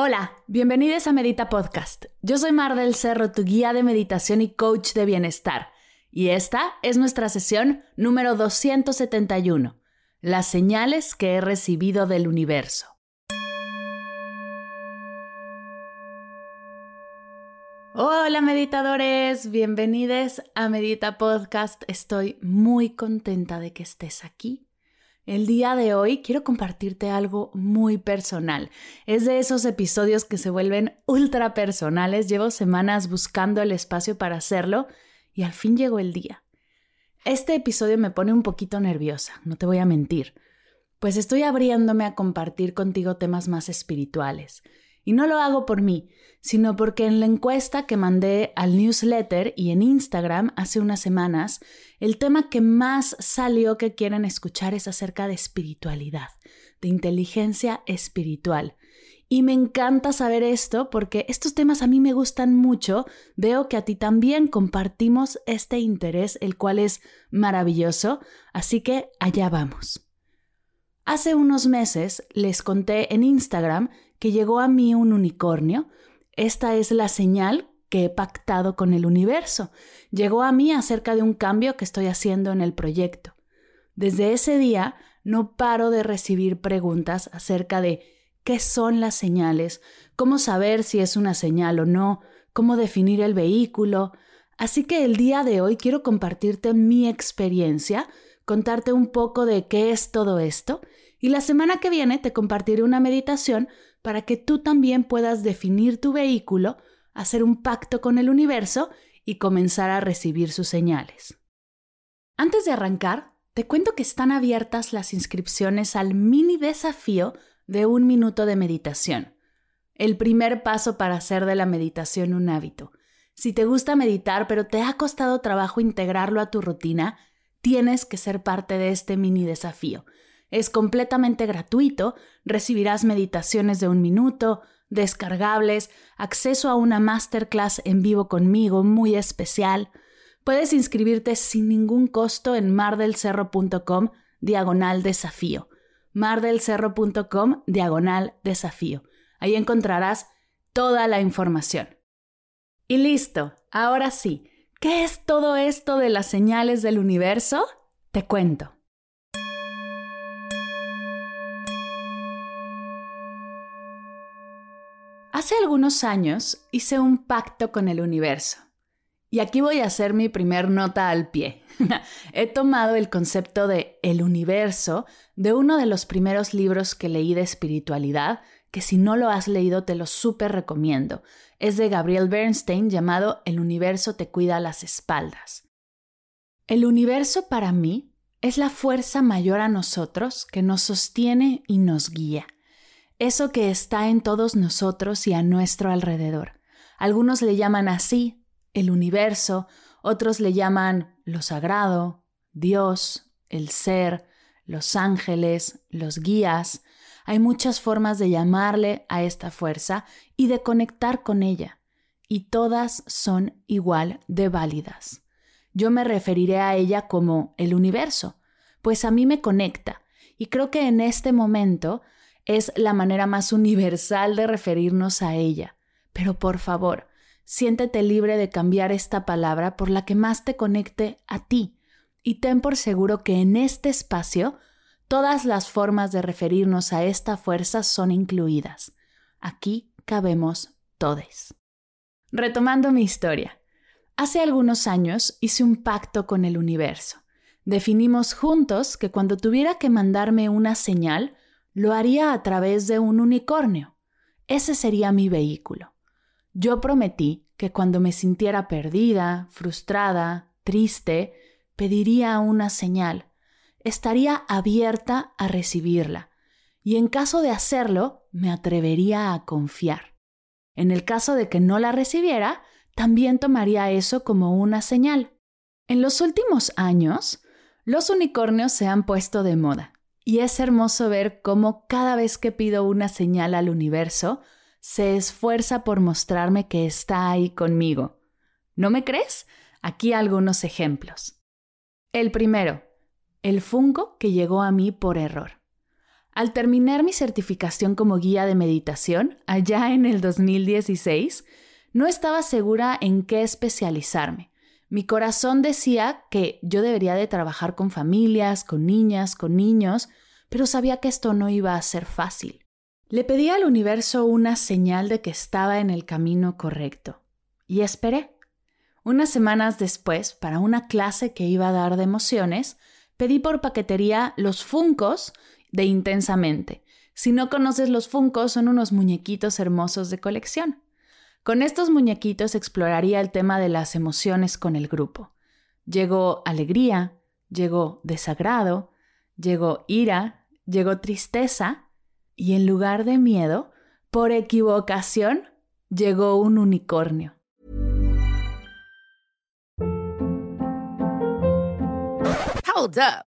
Hola, bienvenidos a Medita Podcast. Yo soy Mar del Cerro, tu guía de meditación y coach de bienestar. Y esta es nuestra sesión número 271, las señales que he recibido del universo. Hola meditadores, bienvenidos a Medita Podcast. Estoy muy contenta de que estés aquí el día de hoy quiero compartirte algo muy personal. Es de esos episodios que se vuelven ultra personales. Llevo semanas buscando el espacio para hacerlo y al fin llegó el día. Este episodio me pone un poquito nerviosa, no te voy a mentir, pues estoy abriéndome a compartir contigo temas más espirituales. Y no lo hago por mí, sino porque en la encuesta que mandé al newsletter y en Instagram hace unas semanas, el tema que más salió que quieren escuchar es acerca de espiritualidad, de inteligencia espiritual. Y me encanta saber esto porque estos temas a mí me gustan mucho, veo que a ti también compartimos este interés, el cual es maravilloso, así que allá vamos. Hace unos meses les conté en Instagram que llegó a mí un unicornio. Esta es la señal que he pactado con el universo. Llegó a mí acerca de un cambio que estoy haciendo en el proyecto. Desde ese día no paro de recibir preguntas acerca de qué son las señales, cómo saber si es una señal o no, cómo definir el vehículo. Así que el día de hoy quiero compartirte mi experiencia, contarte un poco de qué es todo esto y la semana que viene te compartiré una meditación para que tú también puedas definir tu vehículo, hacer un pacto con el universo y comenzar a recibir sus señales. Antes de arrancar, te cuento que están abiertas las inscripciones al mini desafío de un minuto de meditación. El primer paso para hacer de la meditación un hábito. Si te gusta meditar pero te ha costado trabajo integrarlo a tu rutina, tienes que ser parte de este mini desafío. Es completamente gratuito, recibirás meditaciones de un minuto, descargables, acceso a una masterclass en vivo conmigo muy especial. Puedes inscribirte sin ningún costo en mardelcerro.com diagonal desafío. mardelcerro.com diagonal desafío. Ahí encontrarás toda la información. Y listo, ahora sí, ¿qué es todo esto de las señales del universo? Te cuento. Hace algunos años hice un pacto con el universo. Y aquí voy a hacer mi primer nota al pie. He tomado el concepto de el universo de uno de los primeros libros que leí de espiritualidad, que si no lo has leído te lo súper recomiendo. Es de Gabriel Bernstein llamado El universo te cuida las espaldas. El universo para mí es la fuerza mayor a nosotros que nos sostiene y nos guía eso que está en todos nosotros y a nuestro alrededor. Algunos le llaman así el universo, otros le llaman lo sagrado, Dios, el ser, los ángeles, los guías. Hay muchas formas de llamarle a esta fuerza y de conectar con ella, y todas son igual de válidas. Yo me referiré a ella como el universo, pues a mí me conecta, y creo que en este momento es la manera más universal de referirnos a ella. Pero por favor, siéntete libre de cambiar esta palabra por la que más te conecte a ti y ten por seguro que en este espacio todas las formas de referirnos a esta fuerza son incluidas. Aquí cabemos todes. Retomando mi historia. Hace algunos años hice un pacto con el universo. Definimos juntos que cuando tuviera que mandarme una señal, lo haría a través de un unicornio. Ese sería mi vehículo. Yo prometí que cuando me sintiera perdida, frustrada, triste, pediría una señal. Estaría abierta a recibirla y en caso de hacerlo, me atrevería a confiar. En el caso de que no la recibiera, también tomaría eso como una señal. En los últimos años, los unicornios se han puesto de moda y es hermoso ver cómo cada vez que pido una señal al universo, se esfuerza por mostrarme que está ahí conmigo. ¿No me crees? Aquí algunos ejemplos. El primero, el fungo que llegó a mí por error. Al terminar mi certificación como guía de meditación, allá en el 2016, no estaba segura en qué especializarme. Mi corazón decía que yo debería de trabajar con familias, con niñas, con niños, pero sabía que esto no iba a ser fácil. Le pedí al universo una señal de que estaba en el camino correcto. Y esperé. Unas semanas después, para una clase que iba a dar de emociones, pedí por paquetería los Funcos de Intensamente. Si no conoces los Funcos, son unos muñequitos hermosos de colección. Con estos muñequitos exploraría el tema de las emociones con el grupo. Llegó alegría, llegó desagrado, llegó ira, llegó tristeza y en lugar de miedo, por equivocación, llegó un unicornio. Hold up.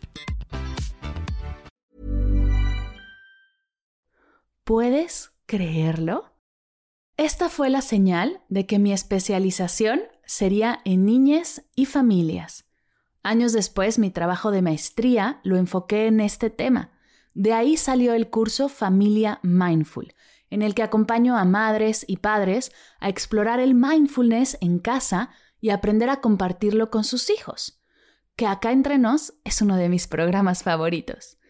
¿Puedes creerlo? Esta fue la señal de que mi especialización sería en niñez y familias. Años después, mi trabajo de maestría lo enfoqué en este tema. De ahí salió el curso Familia Mindful, en el que acompaño a madres y padres a explorar el mindfulness en casa y aprender a compartirlo con sus hijos, que acá entre nos es uno de mis programas favoritos.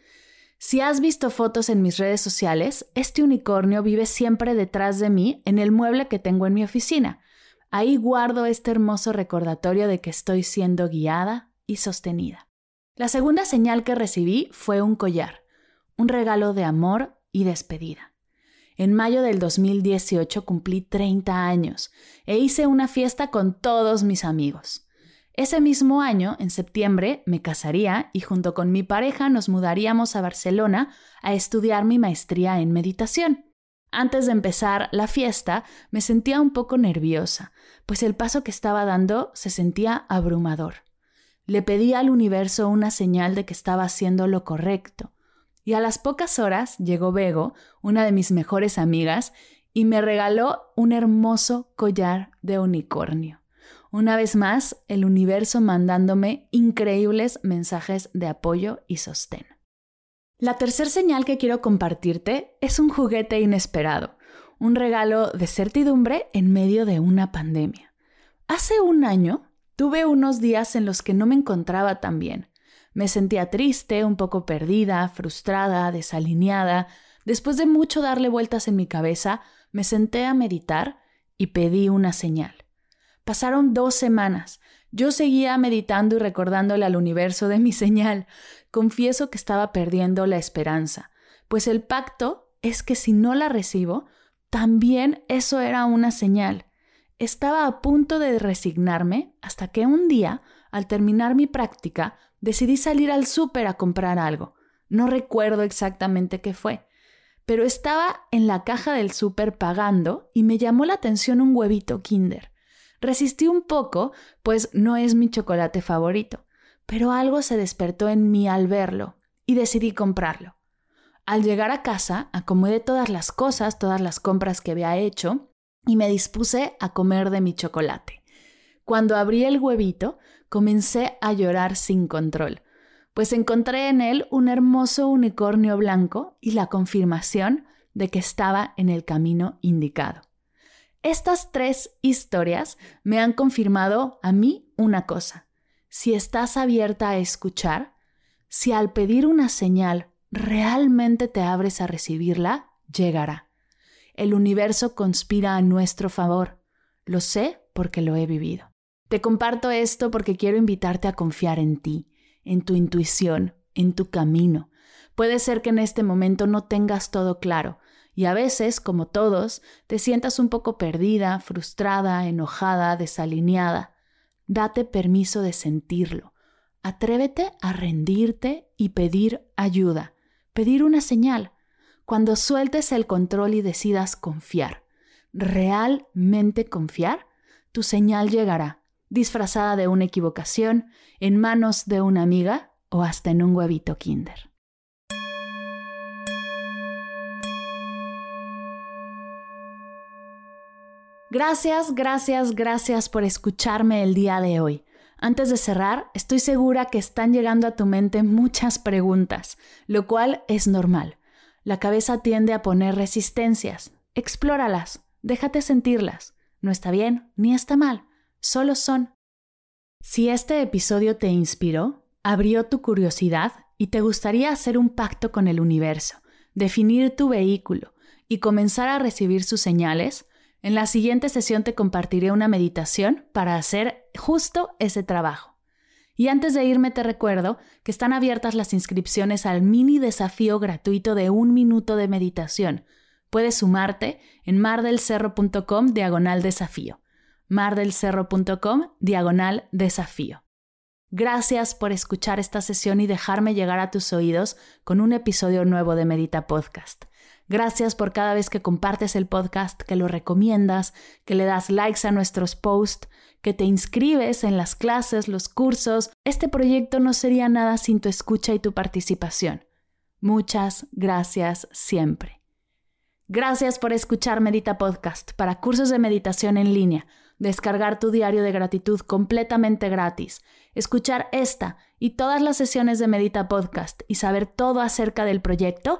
Si has visto fotos en mis redes sociales, este unicornio vive siempre detrás de mí en el mueble que tengo en mi oficina. Ahí guardo este hermoso recordatorio de que estoy siendo guiada y sostenida. La segunda señal que recibí fue un collar, un regalo de amor y despedida. En mayo del 2018 cumplí 30 años e hice una fiesta con todos mis amigos. Ese mismo año, en septiembre, me casaría y junto con mi pareja nos mudaríamos a Barcelona a estudiar mi maestría en meditación. Antes de empezar la fiesta, me sentía un poco nerviosa, pues el paso que estaba dando se sentía abrumador. Le pedí al universo una señal de que estaba haciendo lo correcto. Y a las pocas horas llegó Bego, una de mis mejores amigas, y me regaló un hermoso collar de unicornio. Una vez más, el universo mandándome increíbles mensajes de apoyo y sostén. La tercer señal que quiero compartirte es un juguete inesperado, un regalo de certidumbre en medio de una pandemia. Hace un año tuve unos días en los que no me encontraba tan bien. Me sentía triste, un poco perdida, frustrada, desalineada. Después de mucho darle vueltas en mi cabeza, me senté a meditar y pedí una señal. Pasaron dos semanas. Yo seguía meditando y recordándole al universo de mi señal. Confieso que estaba perdiendo la esperanza, pues el pacto es que si no la recibo, también eso era una señal. Estaba a punto de resignarme hasta que un día, al terminar mi práctica, decidí salir al súper a comprar algo. No recuerdo exactamente qué fue, pero estaba en la caja del súper pagando y me llamó la atención un huevito Kinder. Resistí un poco, pues no es mi chocolate favorito, pero algo se despertó en mí al verlo y decidí comprarlo. Al llegar a casa, acomodé todas las cosas, todas las compras que había hecho y me dispuse a comer de mi chocolate. Cuando abrí el huevito, comencé a llorar sin control, pues encontré en él un hermoso unicornio blanco y la confirmación de que estaba en el camino indicado. Estas tres historias me han confirmado a mí una cosa. Si estás abierta a escuchar, si al pedir una señal realmente te abres a recibirla, llegará. El universo conspira a nuestro favor. Lo sé porque lo he vivido. Te comparto esto porque quiero invitarte a confiar en ti, en tu intuición, en tu camino. Puede ser que en este momento no tengas todo claro y a veces, como todos, te sientas un poco perdida, frustrada, enojada, desalineada. Date permiso de sentirlo. Atrévete a rendirte y pedir ayuda, pedir una señal. Cuando sueltes el control y decidas confiar, realmente confiar, tu señal llegará, disfrazada de una equivocación, en manos de una amiga o hasta en un huevito kinder. Gracias, gracias, gracias por escucharme el día de hoy. Antes de cerrar, estoy segura que están llegando a tu mente muchas preguntas, lo cual es normal. La cabeza tiende a poner resistencias. Explóralas, déjate sentirlas. No está bien ni está mal, solo son. Si este episodio te inspiró, abrió tu curiosidad y te gustaría hacer un pacto con el universo, definir tu vehículo y comenzar a recibir sus señales, en la siguiente sesión te compartiré una meditación para hacer justo ese trabajo. Y antes de irme te recuerdo que están abiertas las inscripciones al mini desafío gratuito de un minuto de meditación. Puedes sumarte en mardelcerro.com diagonal desafío. mardelcerro.com diagonal desafío. Gracias por escuchar esta sesión y dejarme llegar a tus oídos con un episodio nuevo de Medita Podcast. Gracias por cada vez que compartes el podcast, que lo recomiendas, que le das likes a nuestros posts, que te inscribes en las clases, los cursos. Este proyecto no sería nada sin tu escucha y tu participación. Muchas gracias siempre. Gracias por escuchar Medita Podcast para cursos de meditación en línea, descargar tu diario de gratitud completamente gratis, escuchar esta y todas las sesiones de Medita Podcast y saber todo acerca del proyecto